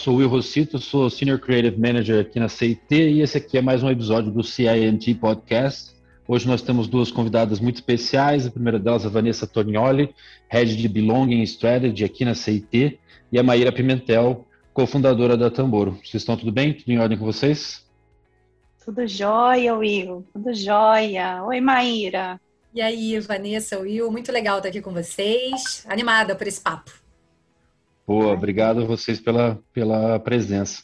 sou Will Rossito, sou Senior Creative Manager aqui na CIT e esse aqui é mais um episódio do CINT Podcast. Hoje nós temos duas convidadas muito especiais. A primeira delas é a Vanessa Tonioli, Head de Belonging Strategy aqui na CIT, e a Maíra Pimentel, cofundadora da Tamboro. Vocês estão tudo bem? Tudo em ordem com vocês? Tudo jóia, Will. Tudo jóia. Oi, Maíra. E aí, Vanessa, Will, muito legal estar aqui com vocês. Animada por esse papo. Boa, obrigado a vocês pela, pela presença.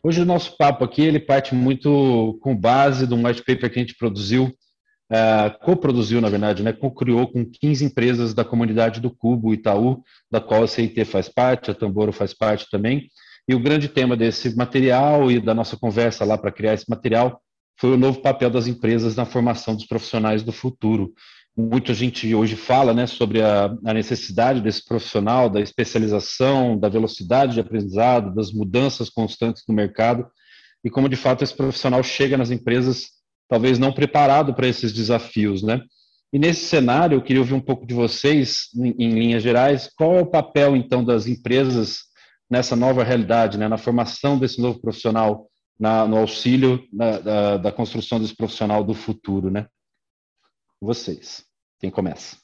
Hoje o nosso papo aqui ele parte muito com base um white paper que a gente produziu, uh, co-produziu, na verdade, né, co-criou com 15 empresas da comunidade do Cubo, Itaú, da qual a CIT faz parte, a Tamboro faz parte também. E o grande tema desse material e da nossa conversa lá para criar esse material foi o novo papel das empresas na formação dos profissionais do futuro muita gente hoje fala né, sobre a, a, necessidade desse profissional, da especialização, da velocidade de aprendizado, das mudanças constantes no mercado, e como de fato esse profissional chega nas empresas talvez não preparado para esses desafios. Né? E nesse cenário, eu queria ouvir um pouco de vocês, em, em linhas gerais, qual é o papel então das empresas nessa nova realidade, né, na formação desse novo profissional, na, no auxílio na, da, da construção desse profissional do futuro, né? Vocês. Quem começa?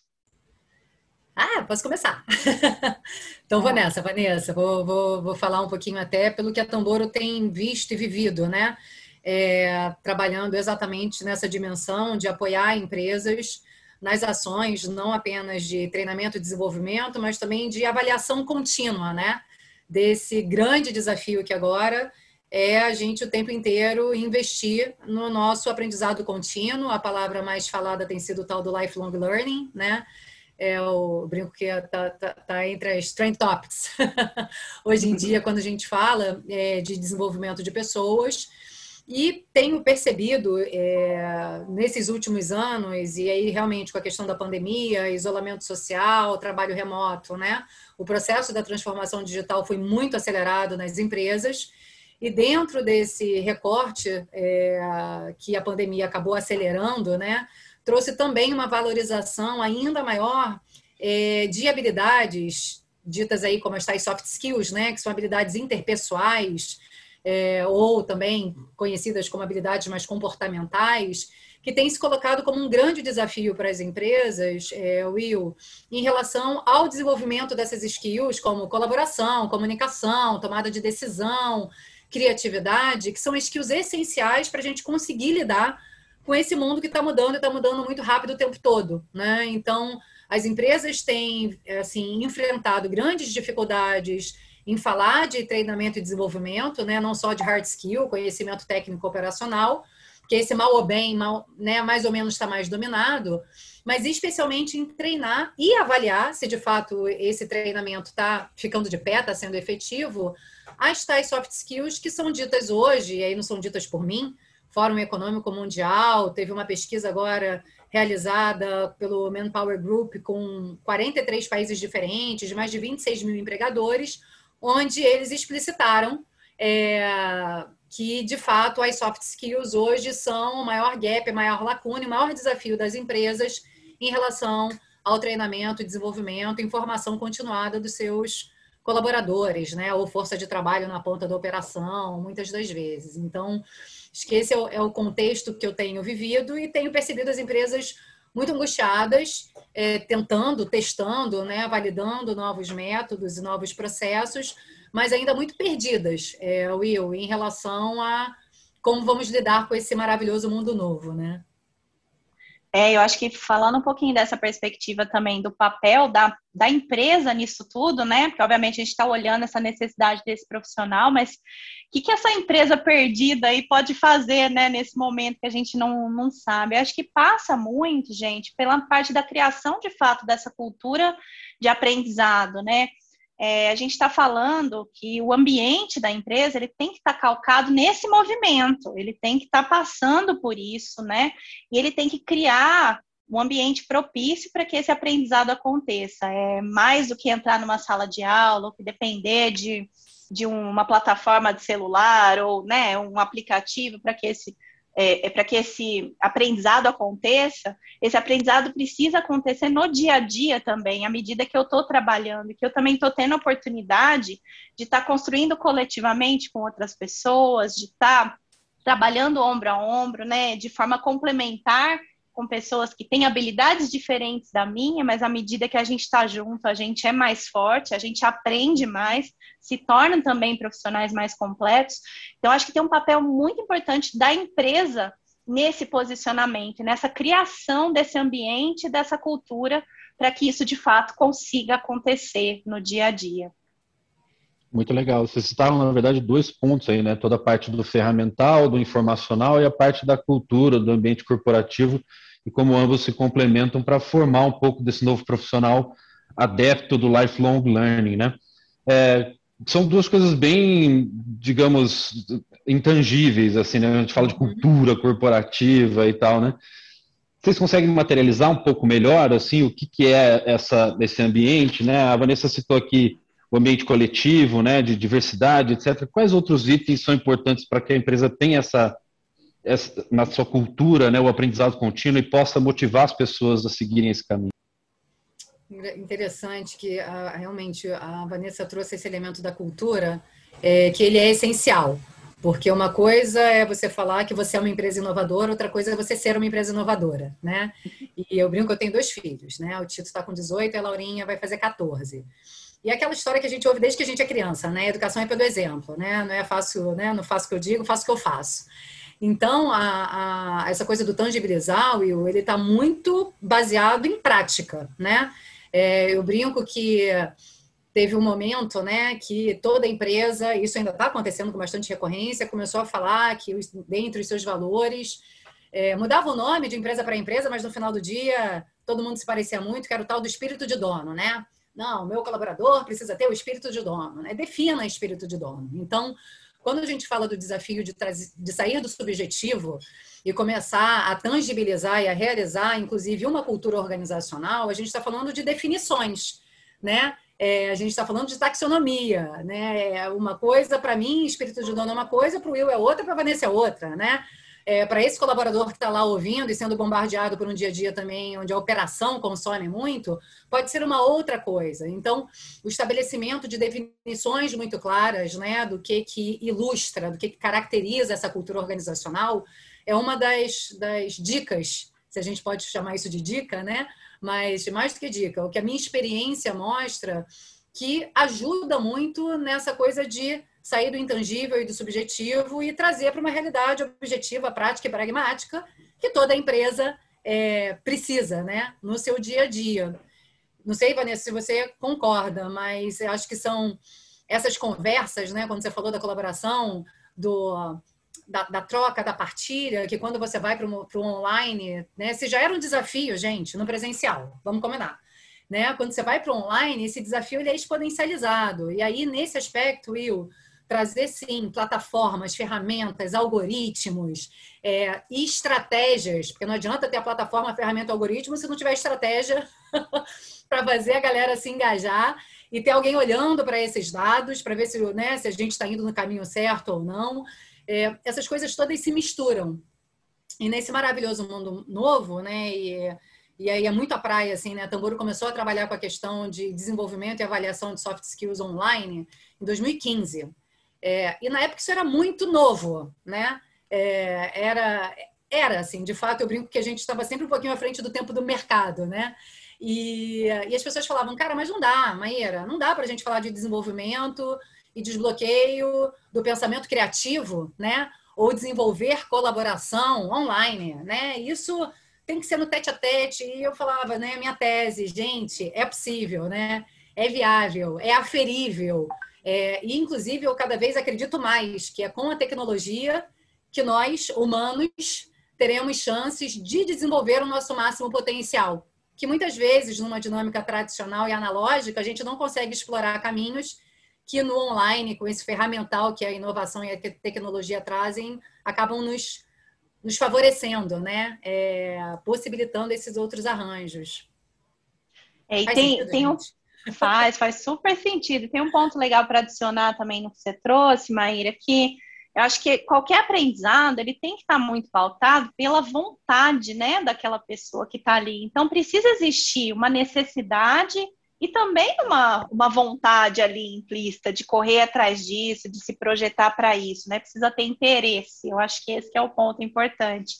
Ah, posso começar. então vou nessa, Vanessa. Vou, vou, vou falar um pouquinho até pelo que a Tamboro tem visto e vivido, né? É, trabalhando exatamente nessa dimensão de apoiar empresas nas ações, não apenas de treinamento e desenvolvimento, mas também de avaliação contínua, né? Desse grande desafio que agora é a gente o tempo inteiro investir no nosso aprendizado contínuo. A palavra mais falada tem sido o tal do lifelong learning, né? É o brinco que está tá, tá entre as trend topics. Hoje em dia, quando a gente fala é, de desenvolvimento de pessoas, e tenho percebido é, nesses últimos anos, e aí realmente com a questão da pandemia, isolamento social, trabalho remoto, né? O processo da transformação digital foi muito acelerado nas empresas e dentro desse recorte é, que a pandemia acabou acelerando, né, trouxe também uma valorização ainda maior é, de habilidades ditas aí como as tais soft skills, né, que são habilidades interpessoais é, ou também conhecidas como habilidades mais comportamentais, que tem se colocado como um grande desafio para as empresas, é, Will, em relação ao desenvolvimento dessas skills, como colaboração, comunicação, tomada de decisão, criatividade, que são skills essenciais para a gente conseguir lidar com esse mundo que está mudando e está mudando muito rápido o tempo todo, né? Então, as empresas têm, assim, enfrentado grandes dificuldades em falar de treinamento e desenvolvimento, né? Não só de hard skill, conhecimento técnico operacional, que esse mal ou bem, mal, né, mais ou menos está mais dominado, mas especialmente em treinar e avaliar se de fato esse treinamento está ficando de pé, está sendo efetivo, as tais soft skills que são ditas hoje, e aí não são ditas por mim, Fórum Econômico Mundial, teve uma pesquisa agora realizada pelo Manpower Group com 43 países diferentes, mais de 26 mil empregadores, onde eles explicitaram é, que, de fato, as soft skills hoje são o maior gap, a maior lacuna, o maior desafio das empresas em relação ao treinamento, desenvolvimento, informação continuada dos seus colaboradores, né, ou força de trabalho na ponta da operação, muitas das vezes. Então, acho que esse é o, é o contexto que eu tenho vivido e tenho percebido as empresas muito angustiadas, é, tentando, testando, né, validando novos métodos e novos processos, mas ainda muito perdidas, é, Will, em relação a como vamos lidar com esse maravilhoso mundo novo, né? É, eu acho que falando um pouquinho dessa perspectiva também do papel da, da empresa nisso tudo, né? Porque obviamente a gente está olhando essa necessidade desse profissional, mas o que, que essa empresa perdida aí pode fazer, né, nesse momento que a gente não, não sabe? Eu acho que passa muito, gente, pela parte da criação de fato dessa cultura de aprendizado, né? É, a gente está falando que o ambiente da empresa ele tem que estar tá calcado nesse movimento, ele tem que estar tá passando por isso, né? E ele tem que criar um ambiente propício para que esse aprendizado aconteça. É mais do que entrar numa sala de aula, ou que depender de, de uma plataforma de celular ou né, um aplicativo para que esse é, é para que esse aprendizado aconteça, esse aprendizado precisa acontecer no dia a dia também, à medida que eu estou trabalhando, que eu também estou tendo a oportunidade de estar tá construindo coletivamente com outras pessoas, de estar tá trabalhando ombro a ombro, né, de forma complementar com pessoas que têm habilidades diferentes da minha, mas à medida que a gente está junto, a gente é mais forte, a gente aprende mais, se tornam também profissionais mais completos. Então, acho que tem um papel muito importante da empresa nesse posicionamento, nessa criação desse ambiente, dessa cultura, para que isso de fato consiga acontecer no dia a dia. Muito legal. Vocês citaram, na verdade, dois pontos aí, né? Toda a parte do ferramental, do informacional e a parte da cultura, do ambiente corporativo, e como ambos se complementam para formar um pouco desse novo profissional adepto do lifelong learning, né? É, são duas coisas bem, digamos, intangíveis, assim, né? A gente fala de uhum. cultura corporativa e tal, né? Vocês conseguem materializar um pouco melhor, assim, o que, que é essa, esse ambiente, né? A Vanessa citou aqui o ambiente coletivo, né, de diversidade, etc. Quais outros itens são importantes para que a empresa tenha essa na sua cultura, né, o aprendizado contínuo e possa motivar as pessoas a seguirem esse caminho. Interessante que ah, realmente a Vanessa trouxe esse elemento da cultura, é, que ele é essencial. Porque uma coisa é você falar que você é uma empresa inovadora, outra coisa é você ser uma empresa inovadora, né? E eu brinco que eu tenho dois filhos, né? O Tito está com 18 e a Laurinha vai fazer 14. E aquela história que a gente ouve desde que a gente é criança, né? Educação é pelo exemplo, né? Não é fácil, né? Não faço o que eu digo, faço o que eu faço. Então, a, a, essa coisa do tangibilizar, Will, ele está muito baseado em prática, né? É, eu brinco que teve um momento, né, que toda empresa, isso ainda está acontecendo com bastante recorrência, começou a falar que dentro dos seus valores é, mudava o nome de empresa para empresa, mas no final do dia todo mundo se parecia muito, que era o tal do espírito de dono, né? Não, meu colaborador precisa ter o espírito de dono, né? Defina espírito de dono. Então, quando a gente fala do desafio de, de sair do subjetivo e começar a tangibilizar e a realizar, inclusive, uma cultura organizacional, a gente está falando de definições, né? É, a gente está falando de taxonomia, né? É uma coisa para mim, espírito de dono é uma coisa, para o Will é outra, para Vanessa é outra, né? É, para esse colaborador que está lá ouvindo e sendo bombardeado por um dia a dia também, onde a operação consome muito, pode ser uma outra coisa. Então, o estabelecimento de definições muito claras, né, do que que ilustra, do que, que caracteriza essa cultura organizacional, é uma das, das dicas, se a gente pode chamar isso de dica, né? Mas mais do que dica, o que a minha experiência mostra que ajuda muito nessa coisa de sair do intangível e do subjetivo e trazer para uma realidade objetiva, prática e pragmática que toda empresa é, precisa, né, no seu dia a dia. Não sei, Vanessa, se você concorda, mas eu acho que são essas conversas, né, quando você falou da colaboração, do, da, da troca, da partilha, que quando você vai para o online, né, se já era um desafio, gente, no presencial, vamos combinar. Né? Quando você vai para o online, esse desafio ele é exponencializado. E aí, nesse aspecto, Will, trazer sim plataformas, ferramentas, algoritmos é, e estratégias, porque não adianta ter a plataforma, ferramenta, algoritmo se não tiver estratégia para fazer a galera se engajar e ter alguém olhando para esses dados para ver se, né, se a gente está indo no caminho certo ou não. É, essas coisas todas se misturam. E nesse maravilhoso mundo novo, né? E, e aí é muito a praia, assim, né? A começou a trabalhar com a questão de desenvolvimento e avaliação de soft skills online em 2015. É, e na época isso era muito novo, né? É, era, era, assim, de fato, eu brinco que a gente estava sempre um pouquinho à frente do tempo do mercado, né? E, e as pessoas falavam, cara, mas não dá, Maíra, não dá para a gente falar de desenvolvimento e desbloqueio do pensamento criativo, né? Ou desenvolver colaboração online, né? Isso tem que ser no tete a tete. E eu falava, né? Minha tese, gente, é possível, né? É viável, é aferível. É, e, inclusive, eu cada vez acredito mais que é com a tecnologia que nós, humanos, teremos chances de desenvolver o nosso máximo potencial. Que muitas vezes, numa dinâmica tradicional e analógica, a gente não consegue explorar caminhos que no online, com esse ferramental que a inovação e a tecnologia trazem, acabam nos, nos favorecendo, né? É, possibilitando esses outros arranjos. É, e tem, sentido, tem, um, Faz, faz super sentido. Tem um ponto legal para adicionar também no que você trouxe, Maíra, que Eu acho que qualquer aprendizado ele tem que estar muito pautado pela vontade, né, daquela pessoa que está ali. Então precisa existir uma necessidade e também uma, uma vontade ali implícita de correr atrás disso, de se projetar para isso, né? Precisa ter interesse. Eu acho que esse que é o ponto importante.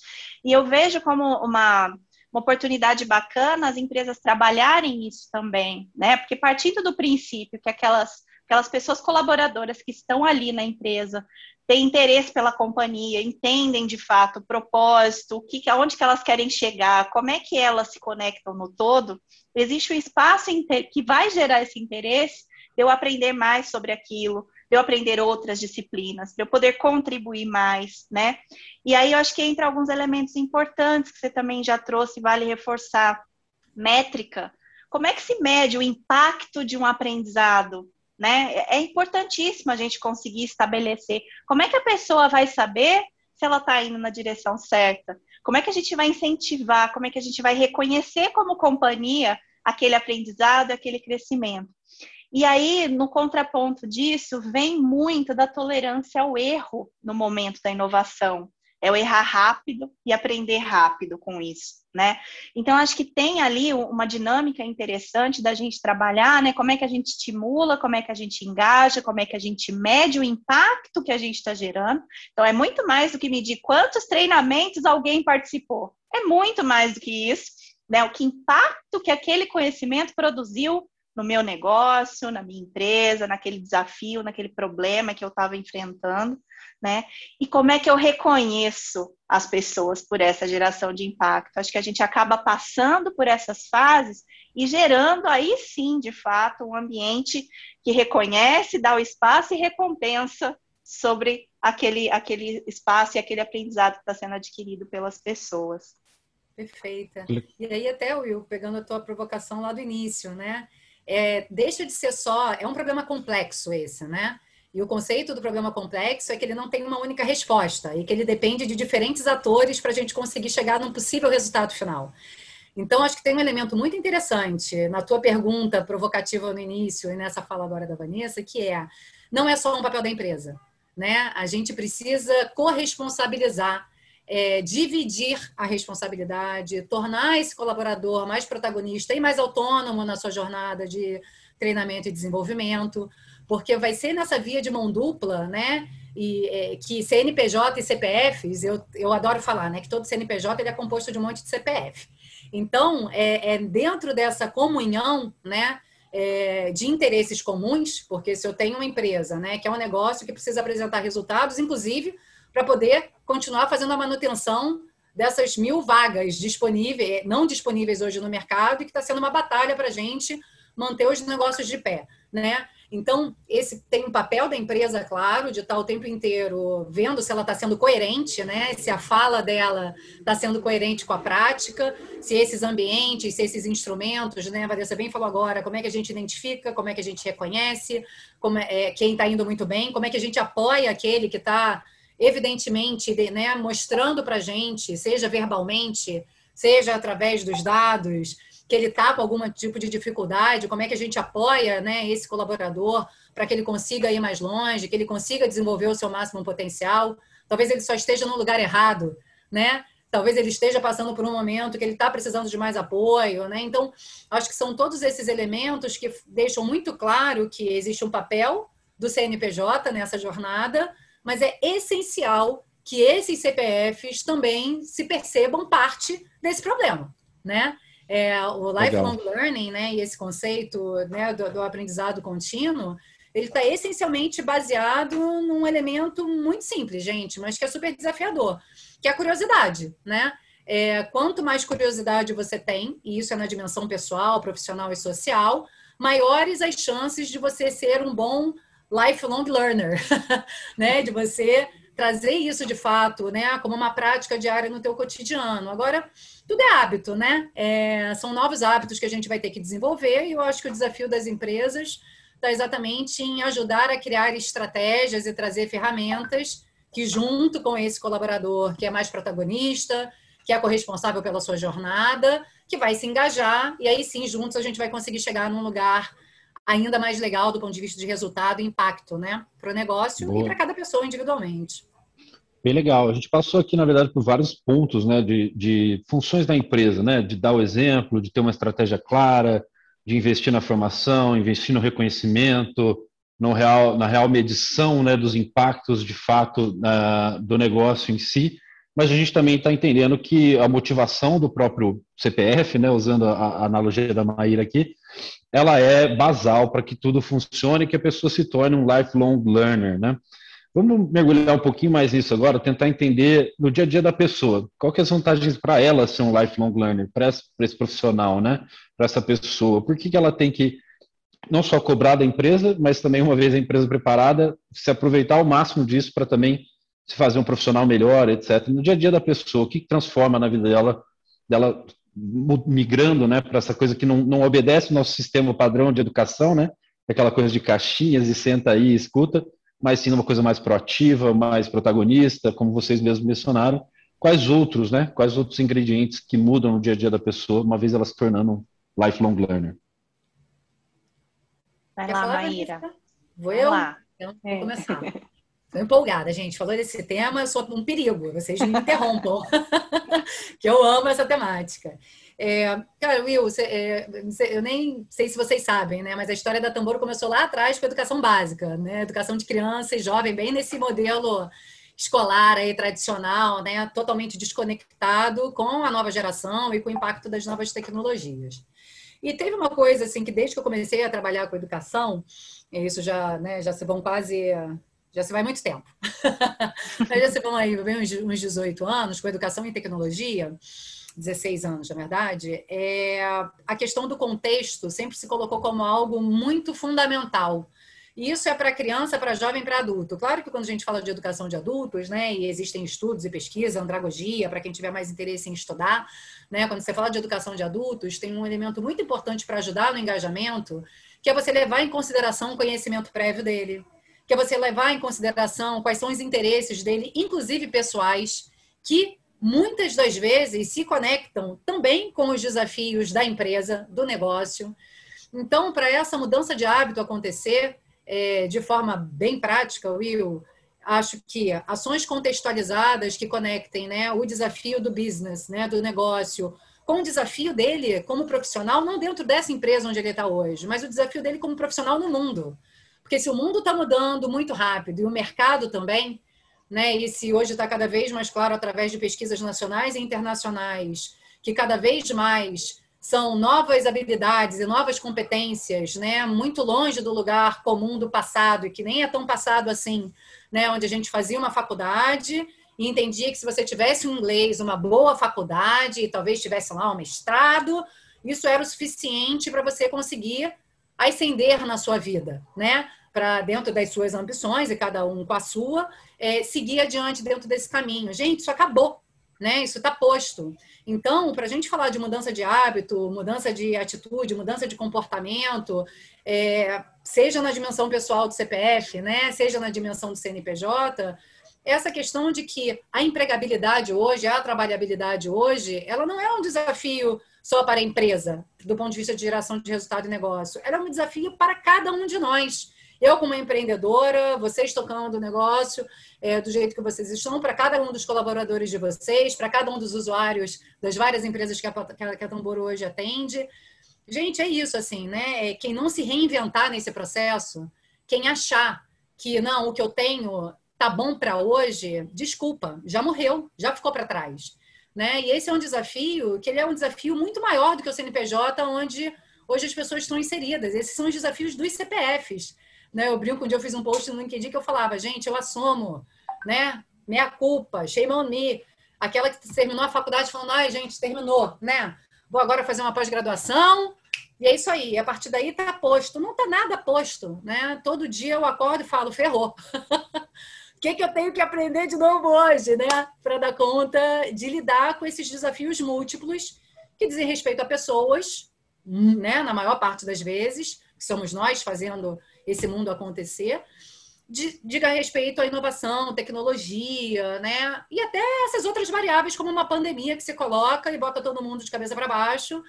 E eu vejo como uma, uma oportunidade bacana as empresas trabalharem isso também, né? Porque partindo do princípio que aquelas aquelas pessoas colaboradoras que estão ali na empresa têm interesse pela companhia, entendem de fato o propósito, o que, aonde que elas querem chegar, como é que elas se conectam no todo, existe um espaço que vai gerar esse interesse de eu aprender mais sobre aquilo, de eu aprender outras disciplinas, de eu poder contribuir mais, né? E aí eu acho que entra alguns elementos importantes que você também já trouxe, vale reforçar. Métrica. Como é que se mede o impacto de um aprendizado? Né? É importantíssimo a gente conseguir estabelecer como é que a pessoa vai saber se ela está indo na direção certa. Como é que a gente vai incentivar? Como é que a gente vai reconhecer como companhia aquele aprendizado, aquele crescimento? E aí, no contraponto disso, vem muito da tolerância ao erro no momento da inovação. É o errar rápido e aprender rápido com isso, né? Então, acho que tem ali uma dinâmica interessante da gente trabalhar, né? Como é que a gente estimula, como é que a gente engaja, como é que a gente mede o impacto que a gente está gerando. Então, é muito mais do que medir quantos treinamentos alguém participou. É muito mais do que isso, né? O que impacto que aquele conhecimento produziu no meu negócio, na minha empresa, naquele desafio, naquele problema que eu estava enfrentando, né? E como é que eu reconheço as pessoas por essa geração de impacto? Acho que a gente acaba passando por essas fases e gerando aí sim, de fato, um ambiente que reconhece, dá o espaço e recompensa sobre aquele, aquele espaço e aquele aprendizado que está sendo adquirido pelas pessoas. Perfeita. E aí até, Will, pegando a tua provocação lá do início, né? É, deixa de ser só. É um problema complexo esse, né? E o conceito do problema complexo é que ele não tem uma única resposta e que ele depende de diferentes atores para a gente conseguir chegar num possível resultado final. Então, acho que tem um elemento muito interessante na tua pergunta provocativa no início e nessa fala agora da Vanessa, que é não é só um papel da empresa, né? A gente precisa corresponsabilizar é, dividir a responsabilidade, tornar esse colaborador mais protagonista e mais autônomo na sua jornada de treinamento e desenvolvimento, porque vai ser nessa via de mão dupla, né? E é, que CNPJ e CPFs, eu, eu adoro falar, né? Que todo CNPJ ele é composto de um monte de CPF. Então, é, é dentro dessa comunhão, né? É, de interesses comuns, porque se eu tenho uma empresa, né, que é um negócio que precisa apresentar resultados, inclusive para poder continuar fazendo a manutenção dessas mil vagas disponíveis, não disponíveis hoje no mercado e que está sendo uma batalha para a gente manter os negócios de pé, né? Então, esse tem um papel da empresa, claro, de estar tá o tempo inteiro vendo se ela está sendo coerente, né? Se a fala dela está sendo coerente com a prática, se esses ambientes, se esses instrumentos, né? A Vanessa bem falou agora, como é que a gente identifica, como é que a gente reconhece, como é, é quem está indo muito bem, como é que a gente apoia aquele que está evidentemente, né, mostrando para a gente, seja verbalmente, seja através dos dados, que ele está com algum tipo de dificuldade, como é que a gente apoia né, esse colaborador para que ele consiga ir mais longe, que ele consiga desenvolver o seu máximo potencial. Talvez ele só esteja no lugar errado, né? Talvez ele esteja passando por um momento que ele está precisando de mais apoio, né? Então, acho que são todos esses elementos que deixam muito claro que existe um papel do CNPJ nessa jornada, mas é essencial que esses CPFs também se percebam parte desse problema, né? É, o lifelong Legal. learning, né, e esse conceito né, do, do aprendizado contínuo, ele está essencialmente baseado num elemento muito simples, gente, mas que é super desafiador, que é a curiosidade, né? É, quanto mais curiosidade você tem, e isso é na dimensão pessoal, profissional e social, maiores as chances de você ser um bom lifelong learner, né? De você trazer isso de fato, né? Como uma prática diária no teu cotidiano. Agora, tudo é hábito, né? É, são novos hábitos que a gente vai ter que desenvolver e eu acho que o desafio das empresas está exatamente em ajudar a criar estratégias e trazer ferramentas que, junto com esse colaborador que é mais protagonista, que é corresponsável pela sua jornada, que vai se engajar, e aí sim, juntos a gente vai conseguir chegar num lugar ainda mais legal do ponto de vista de resultado e impacto, né? Para o negócio Boa. e para cada pessoa individualmente. Bem legal. A gente passou aqui, na verdade, por vários pontos né, de, de funções da empresa, né? De dar o exemplo, de ter uma estratégia clara, de investir na formação, investir no reconhecimento, no real, na real medição né, dos impactos de fato na, do negócio em si, mas a gente também está entendendo que a motivação do próprio CPF, né, usando a, a analogia da Maíra aqui, ela é basal para que tudo funcione e que a pessoa se torne um lifelong learner. Né? Vamos mergulhar um pouquinho mais nisso agora, tentar entender no dia a dia da pessoa. Qual que é as vantagens para ela ser um lifelong learner, para esse, esse, profissional, né? para essa pessoa? Por que, que ela tem que não só cobrar da empresa, mas também, uma vez a empresa preparada, se aproveitar ao máximo disso para também se fazer um profissional melhor, etc. No dia a dia da pessoa, o que, que transforma na vida dela, dela migrando né, para essa coisa que não, não obedece o nosso sistema padrão de educação, né? aquela coisa de caixinhas e senta aí e escuta, mas sim uma coisa mais proativa, mais protagonista, como vocês mesmos mencionaram. Quais outros, né? Quais outros ingredientes que mudam no dia a dia da pessoa, uma vez ela se tornando um lifelong learner? Vai lá, Maíra. Vou eu? Lá. Então, vou é. começar. Estou empolgada, gente. Falou desse tema, eu sou um perigo. Vocês me interrompam. que eu amo essa temática. É, cara, Will, você, é, eu nem sei se vocês sabem, né? Mas a história da Tambor começou lá atrás com a educação básica, né? Educação de criança e jovem, bem nesse modelo escolar aí, tradicional, né? Totalmente desconectado com a nova geração e com o impacto das novas tecnologias. E teve uma coisa assim que desde que eu comecei a trabalhar com educação, isso já, né, já se vão quase já se vai muito tempo. já se vão aí bem uns 18 anos com educação e tecnologia, 16 anos, na verdade, é, a questão do contexto sempre se colocou como algo muito fundamental e isso é para criança, para jovem, para adulto. Claro que quando a gente fala de educação de adultos, né, e existem estudos e pesquisa, andragogia, para quem tiver mais interesse em estudar, né, quando você fala de educação de adultos, tem um elemento muito importante para ajudar no engajamento, que é você levar em consideração o conhecimento prévio dele, que é você levar em consideração quais são os interesses dele, inclusive pessoais, que muitas das vezes se conectam também com os desafios da empresa, do negócio. Então, para essa mudança de hábito acontecer, é, de forma bem prática, Will, acho que ações contextualizadas que conectem né, o desafio do business, né, do negócio, com o desafio dele como profissional, não dentro dessa empresa onde ele está hoje, mas o desafio dele como profissional no mundo. Porque se o mundo está mudando muito rápido e o mercado também, né, e se hoje está cada vez mais claro através de pesquisas nacionais e internacionais, que cada vez mais são novas habilidades e novas competências, né? Muito longe do lugar comum do passado e que nem é tão passado assim, né? Onde a gente fazia uma faculdade e entendia que se você tivesse um inglês, uma boa faculdade e talvez tivesse lá um mestrado, isso era o suficiente para você conseguir ascender na sua vida, né? Para dentro das suas ambições e cada um com a sua, é, seguir adiante dentro desse caminho. Gente, isso acabou, né? Isso está posto. Então, para a gente falar de mudança de hábito, mudança de atitude, mudança de comportamento, é, seja na dimensão pessoal do CPF, né, seja na dimensão do CNPJ, essa questão de que a empregabilidade hoje, a trabalhabilidade hoje, ela não é um desafio só para a empresa, do ponto de vista de geração de resultado e negócio. Ela é um desafio para cada um de nós. Eu, como empreendedora, vocês tocando o negócio é, do jeito que vocês estão, para cada um dos colaboradores de vocês, para cada um dos usuários das várias empresas que a, que a Tambor hoje atende. Gente, é isso, assim, né? É, quem não se reinventar nesse processo, quem achar que, não, o que eu tenho tá bom para hoje, desculpa, já morreu, já ficou para trás. Né? E esse é um desafio que ele é um desafio muito maior do que o CNPJ, onde hoje as pessoas estão inseridas. Esses são os desafios dos CPFs. Né? Eu brinco, um dia eu fiz um post no LinkedIn que eu falava, gente, eu assumo, né? Minha culpa, shame on me. Aquela que terminou a faculdade falando, ai, gente, terminou, né? Vou agora fazer uma pós-graduação, e é isso aí. A partir daí tá posto. Não tá nada posto, né? Todo dia eu acordo e falo, ferrou. Que, que eu tenho que aprender de novo hoje, né? Para dar conta de lidar com esses desafios múltiplos que dizem respeito a pessoas, né? Na maior parte das vezes, que somos nós fazendo esse mundo acontecer, diga respeito à inovação, tecnologia, né? E até essas outras variáveis, como uma pandemia que se coloca e bota todo mundo de cabeça para baixo.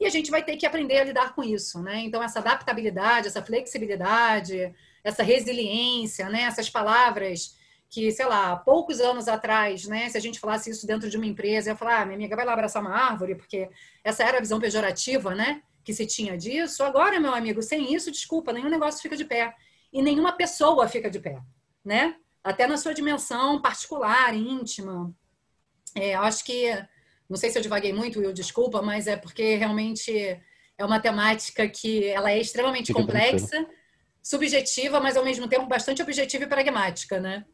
e a gente vai ter que aprender a lidar com isso, né? Então, essa adaptabilidade, essa flexibilidade, essa resiliência, né? Essas palavras que, sei lá, poucos anos atrás, né, se a gente falasse isso dentro de uma empresa, ia falar, ah, minha amiga vai lá abraçar uma árvore, porque essa era a visão pejorativa, né, que se tinha disso. Agora, meu amigo, sem isso, desculpa, nenhum negócio fica de pé. E nenhuma pessoa fica de pé, né? Até na sua dimensão particular, íntima. É, acho que, não sei se eu divaguei muito, Will, desculpa, mas é porque realmente é uma temática que ela é extremamente fica complexa, subjetiva, mas ao mesmo tempo bastante objetiva e pragmática, né?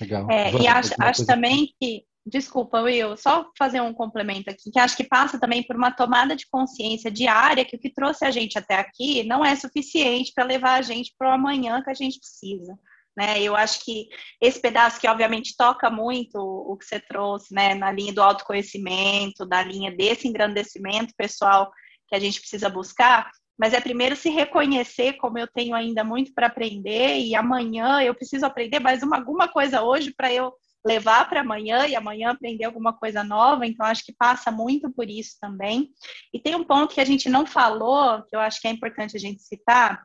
Legal. É, e acho, acho também que, desculpa, Will, só fazer um complemento aqui, que acho que passa também por uma tomada de consciência diária que o que trouxe a gente até aqui não é suficiente para levar a gente para o amanhã que a gente precisa. Né? Eu acho que esse pedaço que obviamente toca muito o que você trouxe, né, na linha do autoconhecimento, da linha desse engrandecimento pessoal que a gente precisa buscar, mas é primeiro se reconhecer como eu tenho ainda muito para aprender e amanhã eu preciso aprender mais uma, alguma coisa hoje para eu levar para amanhã e amanhã aprender alguma coisa nova. Então acho que passa muito por isso também. E tem um ponto que a gente não falou, que eu acho que é importante a gente citar,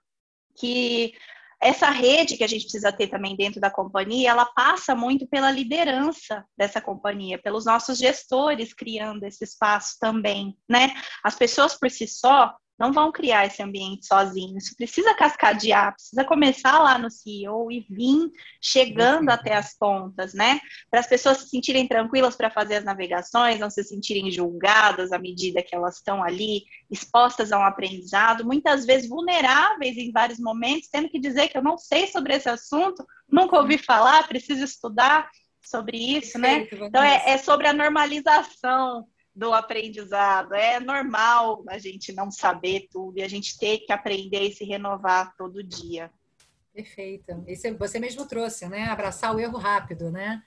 que essa rede que a gente precisa ter também dentro da companhia, ela passa muito pela liderança dessa companhia, pelos nossos gestores criando esse espaço também, né? As pessoas por si só, não vão criar esse ambiente sozinhos. Isso precisa cascadear, precisa começar lá no CEO e vir chegando até as pontas, né? Para as pessoas se sentirem tranquilas para fazer as navegações, não se sentirem julgadas à medida que elas estão ali expostas a um aprendizado, muitas vezes vulneráveis em vários momentos, tendo que dizer que eu não sei sobre esse assunto, nunca ouvi falar, preciso estudar sobre isso, né? Então é, é sobre a normalização do aprendizado. É normal a gente não saber tudo e a gente ter que aprender e se renovar todo dia. Perfeito. Isso você mesmo trouxe, né? Abraçar o erro rápido, né?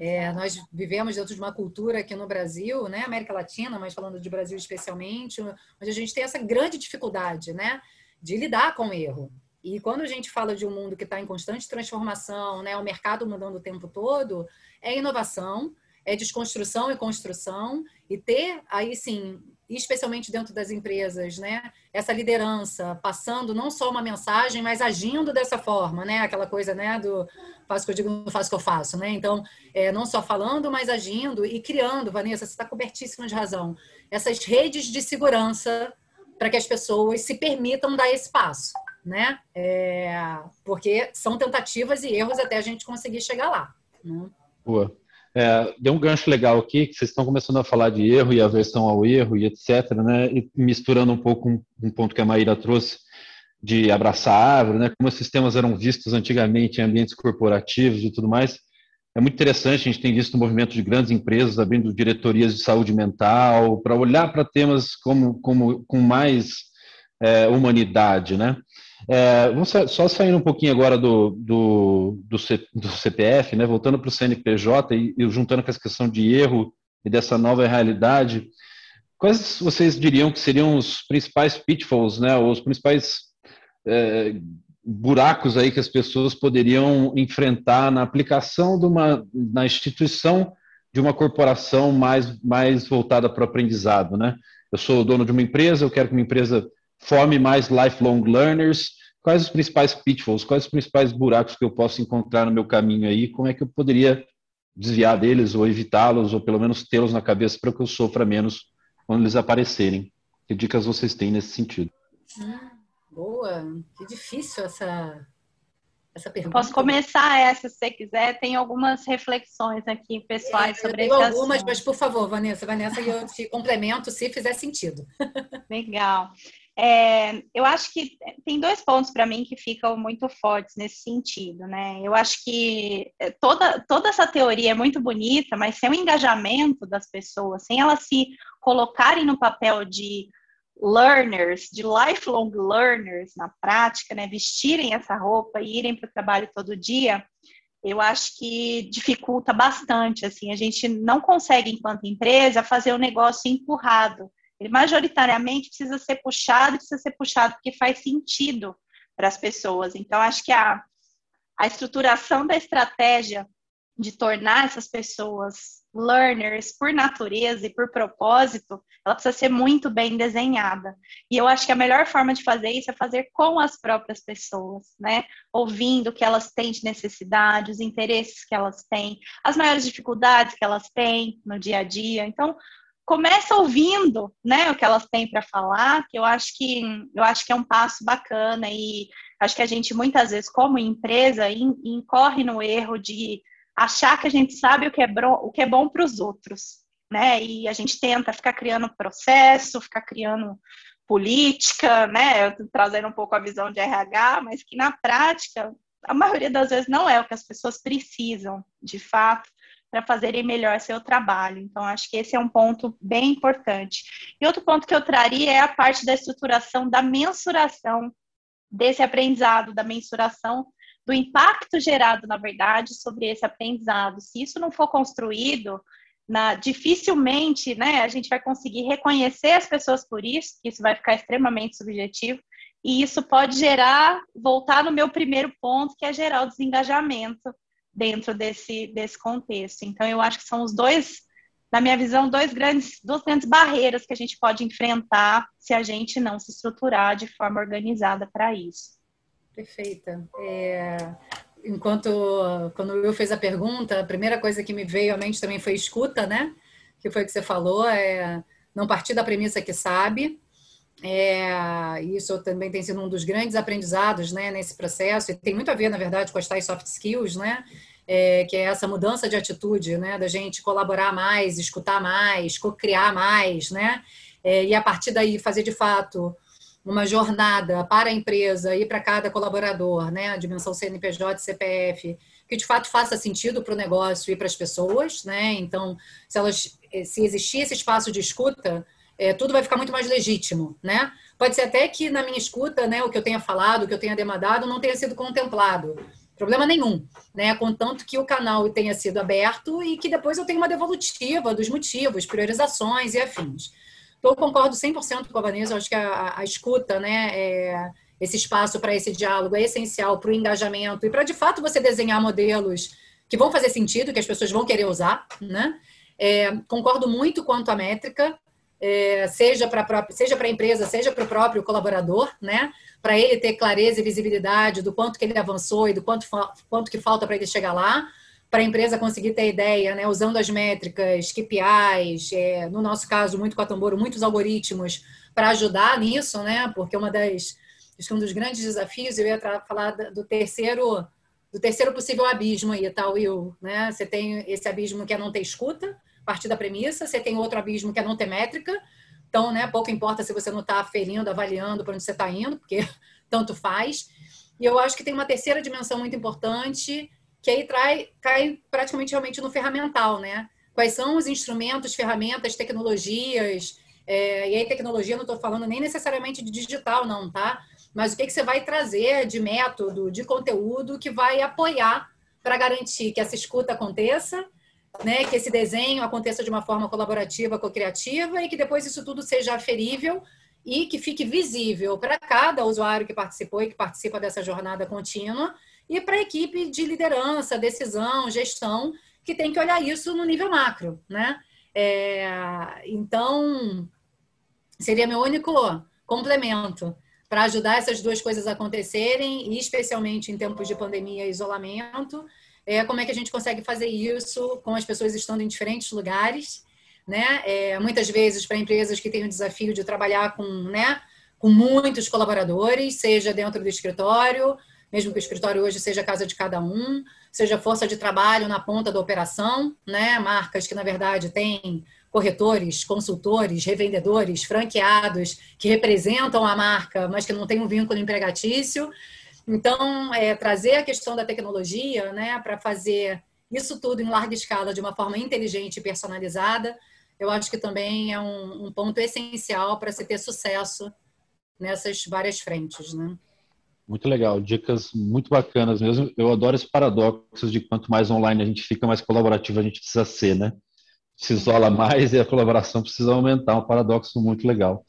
É, nós vivemos dentro de uma cultura aqui no Brasil, né, América Latina, mas falando de Brasil especialmente, onde a gente tem essa grande dificuldade, né, de lidar com o erro. E quando a gente fala de um mundo que está em constante transformação, né, o mercado mudando o tempo todo, é inovação, é desconstrução e construção, e ter aí sim, especialmente dentro das empresas, né, essa liderança, passando não só uma mensagem, mas agindo dessa forma, né, aquela coisa, né, do faço o que eu digo, não faço o que eu faço, né, então, é, não só falando, mas agindo e criando, Vanessa, você está cobertíssima de razão, essas redes de segurança para que as pessoas se permitam dar esse passo, né, é, porque são tentativas e erros até a gente conseguir chegar lá, né? Boa. É, deu um gancho legal aqui, que vocês estão começando a falar de erro e aversão ao erro e etc, né? E misturando um pouco um, um ponto que a Maíra trouxe de abraçar a árvore, né? Como esses temas eram vistos antigamente em ambientes corporativos e tudo mais. É muito interessante, a gente tem visto o movimento de grandes empresas abrindo diretorias de saúde mental para olhar para temas como, como, com mais é, humanidade, né? É, vamos só sair um pouquinho agora do, do, do, C, do CPF, né, voltando para o CNPJ e, e, juntando com essa questão de erro e dessa nova realidade, quais vocês diriam que seriam os principais pitfalls, né, os principais é, buracos aí que as pessoas poderiam enfrentar na aplicação de uma, na instituição de uma corporação mais, mais voltada para o aprendizado, né? Eu sou dono de uma empresa, eu quero que minha empresa forme mais lifelong learners. Quais os principais pitfalls, quais os principais buracos que eu posso encontrar no meu caminho aí? Como é que eu poderia desviar deles ou evitá-los ou pelo menos tê-los na cabeça para que eu sofra menos quando eles aparecerem? Que dicas vocês têm nesse sentido? Ah, boa, que difícil essa essa pergunta. Posso começar essa se você quiser. Tem algumas reflexões aqui pessoais é, sobre esse algumas, assunto. mas por favor, Vanessa, Vanessa, eu te complemento se fizer sentido. Legal. É, eu acho que tem dois pontos para mim que ficam muito fortes nesse sentido, né? Eu acho que é, toda, toda essa teoria é muito bonita, mas sem o engajamento das pessoas, sem elas se colocarem no papel de learners, de lifelong learners na prática, né? Vestirem essa roupa e irem para o trabalho todo dia, eu acho que dificulta bastante. Assim, a gente não consegue, enquanto empresa, fazer o negócio empurrado ele majoritariamente precisa ser puxado, precisa ser puxado porque faz sentido para as pessoas. Então, acho que a, a estruturação da estratégia de tornar essas pessoas learners por natureza e por propósito, ela precisa ser muito bem desenhada. E eu acho que a melhor forma de fazer isso é fazer com as próprias pessoas, né? Ouvindo o que elas têm de necessidade, os interesses que elas têm, as maiores dificuldades que elas têm no dia a dia. Então, começa ouvindo, né, o que elas têm para falar, que eu acho que eu acho que é um passo bacana e acho que a gente muitas vezes como empresa incorre no erro de achar que a gente sabe o que é, o que é bom para os outros, né? E a gente tenta ficar criando processo, ficar criando política, né? Trazendo um pouco a visão de RH, mas que na prática, a maioria das vezes não é o que as pessoas precisam, de fato, para fazerem melhor seu trabalho. Então, acho que esse é um ponto bem importante. E outro ponto que eu traria é a parte da estruturação da mensuração desse aprendizado, da mensuração do impacto gerado, na verdade, sobre esse aprendizado. Se isso não for construído, na, dificilmente né, a gente vai conseguir reconhecer as pessoas por isso, que isso vai ficar extremamente subjetivo, e isso pode gerar, voltar no meu primeiro ponto, que é gerar o desengajamento dentro desse, desse contexto. Então, eu acho que são os dois, na minha visão, dois grandes, duas grandes barreiras que a gente pode enfrentar se a gente não se estruturar de forma organizada para isso. Perfeita. É, enquanto, quando o Will fez a pergunta, a primeira coisa que me veio à mente também foi escuta, né? Que foi o que você falou, é não partir da premissa que sabe. É, isso também tem sido um dos grandes aprendizados né, nesse processo, e tem muito a ver, na verdade, com as tais soft skills, né? É, que é essa mudança de atitude, né? Da gente colaborar mais, escutar mais, co-criar mais, né? É, e a partir daí fazer de fato uma jornada para a empresa e para cada colaborador, né, a dimensão CNPJ, CPF, que de fato faça sentido para o negócio e para as pessoas, né? Então, se elas, se existir esse espaço de escuta, é, tudo vai ficar muito mais legítimo, né? Pode ser até que na minha escuta, né, o que eu tenha falado, o que eu tenha demandado, não tenha sido contemplado. Problema nenhum, né? Contanto que o canal tenha sido aberto e que depois eu tenha uma devolutiva dos motivos, priorizações e afins. Então, eu concordo 100% com a Vanessa, eu acho que a, a escuta, né, é, esse espaço para esse diálogo é essencial para o engajamento e para, de fato, você desenhar modelos que vão fazer sentido, que as pessoas vão querer usar, né? É, concordo muito quanto à métrica, é, seja para seja para a empresa, seja para o próprio colaborador, né? Para ele ter clareza e visibilidade do quanto que ele avançou e do quanto, quanto que falta para ele chegar lá. Para a empresa conseguir ter ideia, né, usando as métricas, KPIs, é, no nosso caso, muito com a Tamboro, muitos algoritmos para ajudar nisso, né, porque uma das, acho que um dos grandes desafios, eu ia falar do terceiro, do terceiro possível abismo aí, tá, Will, né, você tem esse abismo que é não ter escuta, partir da premissa, você tem outro abismo que é não ter métrica, então, né, pouco importa se você não está ferindo, avaliando para onde você está indo, porque tanto faz, e eu acho que tem uma terceira dimensão muito importante, que aí trai, cai praticamente realmente no ferramental, né? Quais são os instrumentos, ferramentas, tecnologias? É, e aí, tecnologia, não estou falando nem necessariamente de digital, não, tá? Mas o que, que você vai trazer de método, de conteúdo que vai apoiar para garantir que essa escuta aconteça, né, que esse desenho aconteça de uma forma colaborativa, co-criativa e que depois isso tudo seja aferível e que fique visível para cada usuário que participou e que participa dessa jornada contínua e para a equipe de liderança, decisão, gestão, que tem que olhar isso no nível macro, né? É, então, seria meu único complemento para ajudar essas duas coisas a acontecerem, e especialmente em tempos de pandemia e isolamento, é, como é que a gente consegue fazer isso com as pessoas estando em diferentes lugares, né? É, muitas vezes para empresas que têm o desafio de trabalhar com, né, com muitos colaboradores, seja dentro do escritório, mesmo que o escritório hoje seja a casa de cada um, seja força de trabalho na ponta da operação, né? Marcas que, na verdade, têm corretores, consultores, revendedores, franqueados que representam a marca, mas que não têm um vínculo empregatício. Então, é, trazer a questão da tecnologia né, para fazer isso tudo em larga escala de uma forma inteligente e personalizada, eu acho que também é um, um ponto essencial para se ter sucesso nessas várias frentes. Né? Muito legal, dicas muito bacanas mesmo. Eu adoro esse paradoxo de quanto mais online a gente fica, mais colaborativo a gente precisa ser, né? Se isola mais e a colaboração precisa aumentar, um paradoxo muito legal.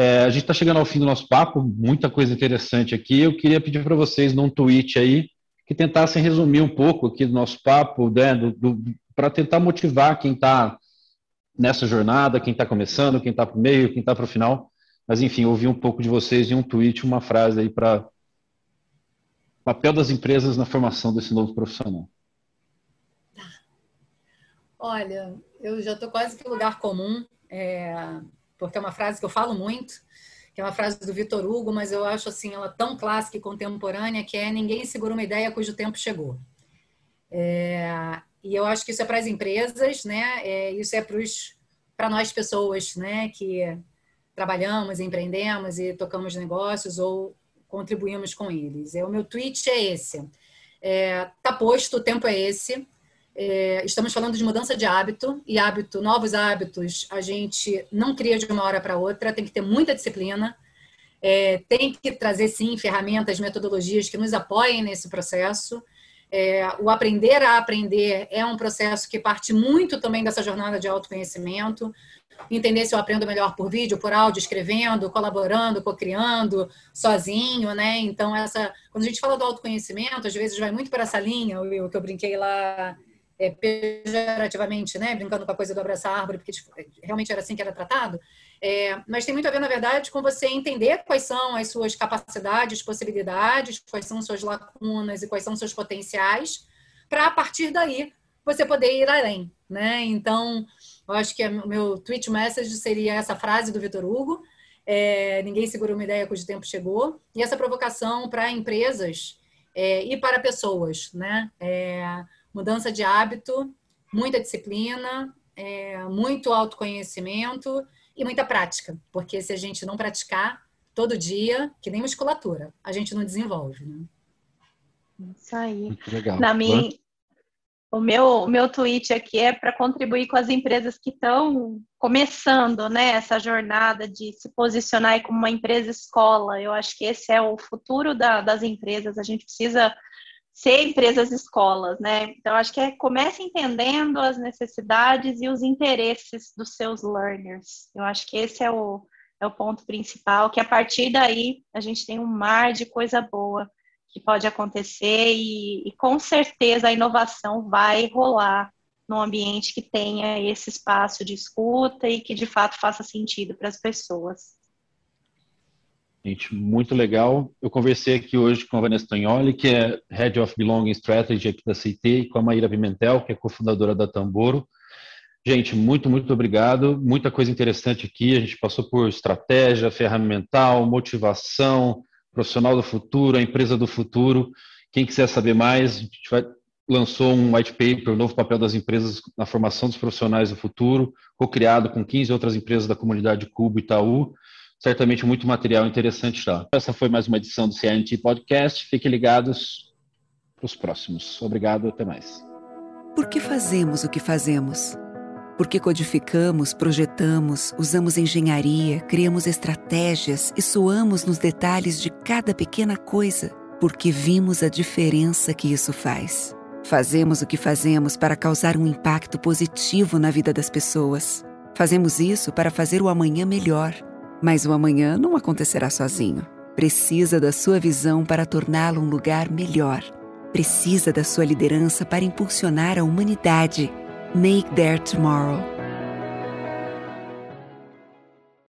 É, a gente está chegando ao fim do nosso papo, muita coisa interessante aqui. Eu queria pedir para vocês num tweet aí, que tentassem resumir um pouco aqui do nosso papo, né, para tentar motivar quem está nessa jornada, quem está começando, quem está para o meio, quem está para o final. Mas, enfim, ouvir um pouco de vocês em um tweet, uma frase aí para papel das empresas na formação desse novo profissional. Olha, eu já estou quase que lugar comum, é, porque é uma frase que eu falo muito, que é uma frase do Vitor Hugo, mas eu acho assim ela tão clássica e contemporânea que é ninguém segura uma ideia cujo tempo chegou. É, e eu acho que isso é para as empresas, né? É, isso é para nós pessoas, né? Que trabalhamos, empreendemos e tocamos negócios ou contribuímos com eles. É, o meu tweet é esse. É, tá posto, o tempo é esse. É, estamos falando de mudança de hábito e hábito, novos hábitos, a gente não cria de uma hora para outra, tem que ter muita disciplina, é, tem que trazer sim ferramentas, metodologias que nos apoiem nesse processo. É, o aprender a aprender é um processo que parte muito também dessa jornada de autoconhecimento. Entender se eu aprendo melhor por vídeo, por áudio, escrevendo, colaborando, co-criando, sozinho, né? Então, essa, quando a gente fala do autoconhecimento, às vezes vai muito para essa linha, o que eu brinquei lá é, pejorativamente, né, brincando com a coisa do abraçar árvore, porque tipo, realmente era assim que era tratado, é, mas tem muito a ver, na verdade, com você entender quais são as suas capacidades, possibilidades, quais são suas lacunas e quais são seus potenciais, para a partir daí você poder ir além, né? Então, eu acho que o meu tweet message seria essa frase do Vitor Hugo, é, ninguém segura uma ideia cujo tempo chegou, e essa provocação para empresas é, e para pessoas, né? Mudança de hábito, muita disciplina, é, muito autoconhecimento e muita prática, porque se a gente não praticar todo dia, que nem musculatura, a gente não desenvolve. Né? Isso aí. Legal. Na minha, o meu, o meu tweet aqui é para contribuir com as empresas que estão começando né, essa jornada de se posicionar como uma empresa escola. Eu acho que esse é o futuro da, das empresas. A gente precisa ser empresas escolas, né? Então, acho que é comece entendendo as necessidades e os interesses dos seus learners. Eu acho que esse é o, é o ponto principal, que a partir daí a gente tem um mar de coisa boa que pode acontecer e, e com certeza a inovação vai rolar num ambiente que tenha esse espaço de escuta e que de fato faça sentido para as pessoas. Gente, muito legal. Eu conversei aqui hoje com a Vanessa Tognoli, que é Head of Belonging Strategy aqui da CT, e com a Maíra Pimentel, que é cofundadora da Tamboro. Gente, muito, muito obrigado. Muita coisa interessante aqui. A gente passou por estratégia, ferramental, motivação, profissional do futuro, a empresa do futuro. Quem quiser saber mais, a gente vai, lançou um white paper, o novo papel das empresas na formação dos profissionais do futuro, co-criado com 15 outras empresas da comunidade Cubo Itaú certamente muito material interessante lá. Essa foi mais uma edição do CNT Podcast. Fiquem ligados para os próximos. Obrigado, até mais. Por que fazemos o que fazemos? Porque codificamos, projetamos, usamos engenharia, criamos estratégias e suamos nos detalhes de cada pequena coisa. Porque vimos a diferença que isso faz. Fazemos o que fazemos para causar um impacto positivo na vida das pessoas. Fazemos isso para fazer o amanhã melhor mas o amanhã não acontecerá sozinho. Precisa da sua visão para torná-lo um lugar melhor. Precisa da sua liderança para impulsionar a humanidade. Make their tomorrow.